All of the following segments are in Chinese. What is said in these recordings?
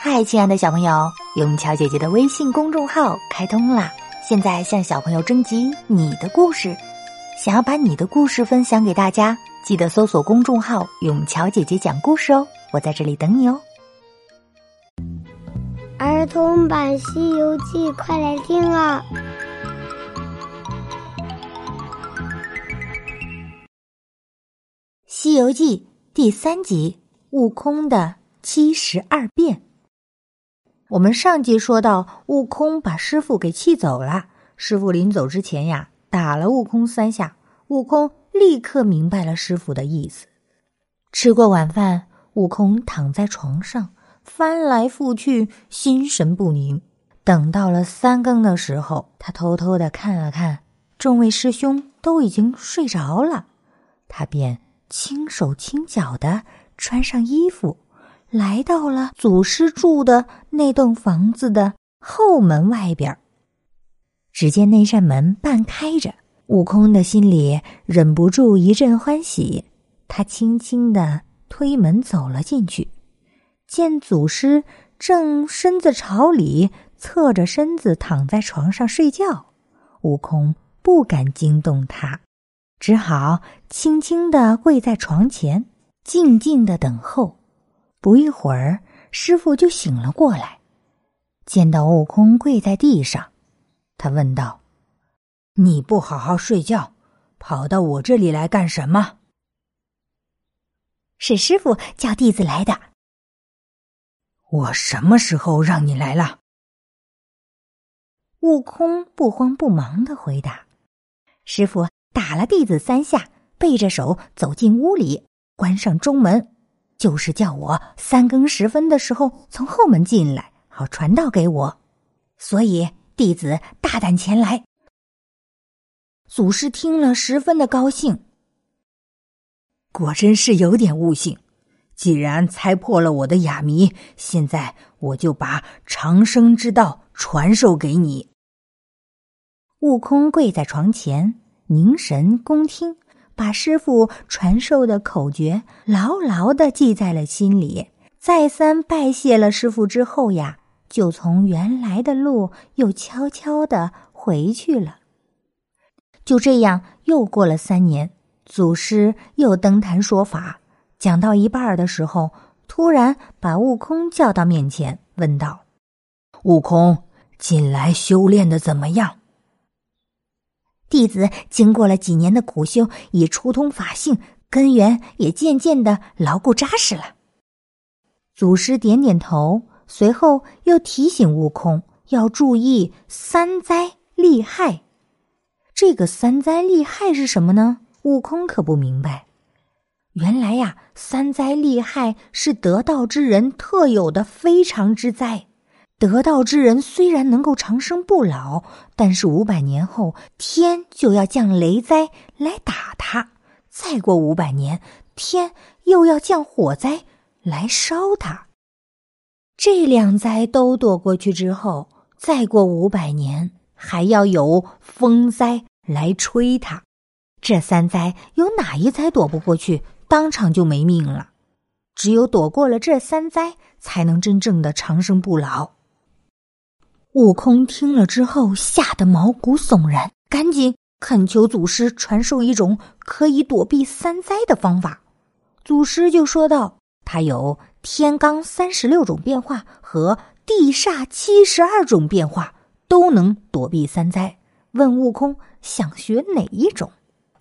嗨，亲爱的小朋友，永桥姐姐的微信公众号开通啦！现在向小朋友征集你的故事，想要把你的故事分享给大家，记得搜索公众号“永桥姐姐讲故事”哦，我在这里等你哦。儿童版《西游记》，快来听啊！《西游记》第三集：悟空的七十二变。我们上集说到，悟空把师傅给气走了。师傅临走之前呀，打了悟空三下。悟空立刻明白了师傅的意思。吃过晚饭，悟空躺在床上，翻来覆去，心神不宁。等到了三更的时候，他偷偷的看了看，众位师兄都已经睡着了，他便。轻手轻脚的穿上衣服，来到了祖师住的那栋房子的后门外边。只见那扇门半开着，悟空的心里忍不住一阵欢喜。他轻轻的推门走了进去，见祖师正身子朝里，侧着身子躺在床上睡觉。悟空不敢惊动他。只好轻轻的跪在床前，静静的等候。不一会儿，师傅就醒了过来，见到悟空跪在地上，他问道：“你不好好睡觉，跑到我这里来干什么？”是师傅叫弟子来的。我什么时候让你来了？悟空不慌不忙的回答：“师傅。”打了弟子三下，背着手走进屋里，关上中门，就是叫我三更时分的时候从后门进来，好传道给我。所以弟子大胆前来。祖师听了，十分的高兴。果真是有点悟性。既然猜破了我的哑谜，现在我就把长生之道传授给你。悟空跪在床前。凝神恭听，把师傅传授的口诀牢牢的记在了心里。再三拜谢了师傅之后呀，就从原来的路又悄悄的回去了。就这样，又过了三年，祖师又登坛说法，讲到一半的时候，突然把悟空叫到面前，问道：“悟空，近来修炼的怎么样？”弟子经过了几年的苦修，已初通法性，根源也渐渐的牢固扎实了。祖师点点头，随后又提醒悟空要注意三灾利害。这个三灾利害是什么呢？悟空可不明白。原来呀，三灾利害是得道之人特有的非常之灾。得道之人虽然能够长生不老，但是五百年后天就要降雷灾来打他；再过五百年，天又要降火灾来烧他。这两灾都躲过去之后，再过五百年，还要有风灾来吹他。这三灾有哪一灾躲不过去，当场就没命了。只有躲过了这三灾，才能真正的长生不老。悟空听了之后，吓得毛骨悚然，赶紧恳求祖师传授一种可以躲避三灾的方法。祖师就说道：“他有天罡三十六种变化和地煞七十二种变化，都能躲避三灾。”问悟空想学哪一种？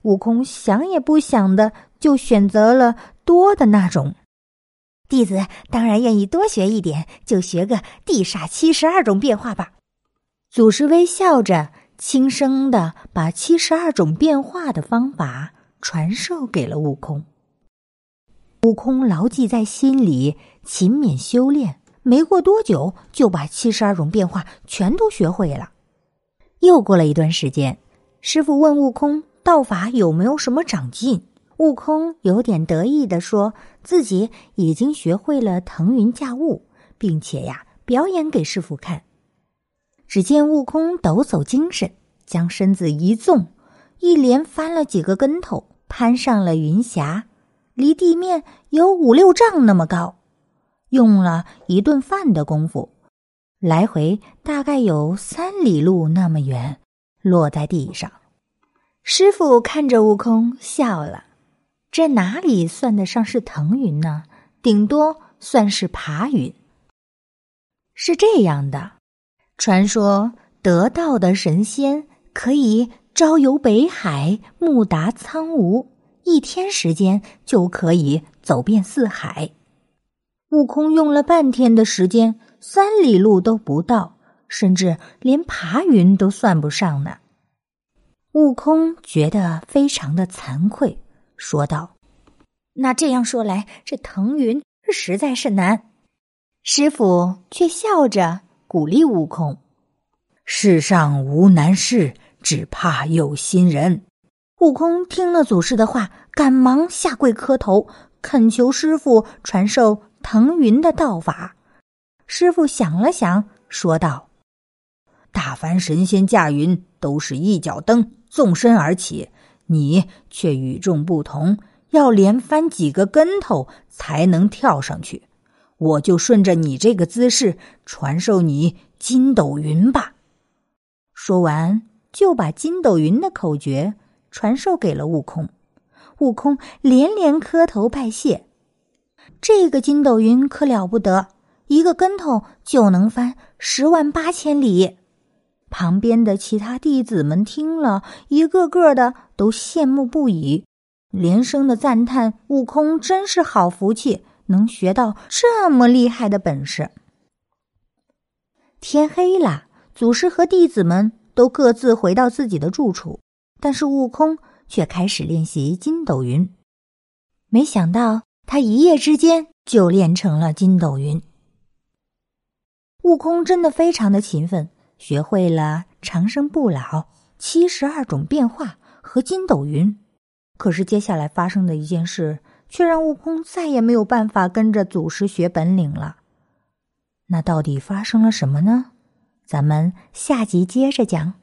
悟空想也不想的就选择了多的那种。弟子当然愿意多学一点，就学个地煞七十二种变化吧。祖师微笑着，轻声的把七十二种变化的方法传授给了悟空。悟空牢记在心里，勤勉修炼，没过多久就把七十二种变化全都学会了。又过了一段时间，师傅问悟空道法有没有什么长进。悟空有点得意的说：“自己已经学会了腾云驾雾，并且呀，表演给师傅看。”只见悟空抖擞精神，将身子一纵，一连翻了几个跟头，攀上了云霞，离地面有五六丈那么高。用了一顿饭的功夫，来回大概有三里路那么远，落在地上。师傅看着悟空笑了，这哪里算得上是腾云呢？顶多算是爬云。是这样的，传说得道的神仙可以朝游北海，暮达苍梧，一天时间就可以走遍四海。悟空用了半天的时间，三里路都不到，甚至连爬云都算不上呢。悟空觉得非常的惭愧，说道：“那这样说来，这腾云实在是难。”师傅却笑着鼓励悟空：“世上无难事，只怕有心人。”悟空听了祖师的话，赶忙下跪磕头，恳求师傅传授。腾云的道法，师傅想了想，说道：“大凡神仙驾云都是一脚蹬，纵身而起，你却与众不同，要连翻几个跟头才能跳上去。我就顺着你这个姿势，传授你筋斗云吧。”说完，就把筋斗云的口诀传授给了悟空。悟空连连磕头拜谢。这个筋斗云可了不得，一个跟头就能翻十万八千里。旁边的其他弟子们听了一个个的都羡慕不已，连声的赞叹：“悟空真是好福气，能学到这么厉害的本事。”天黑了，祖师和弟子们都各自回到自己的住处，但是悟空却开始练习筋斗云。没想到。他一夜之间就练成了筋斗云。悟空真的非常的勤奋，学会了长生不老、七十二种变化和筋斗云。可是接下来发生的一件事，却让悟空再也没有办法跟着祖师学本领了。那到底发生了什么呢？咱们下集接着讲。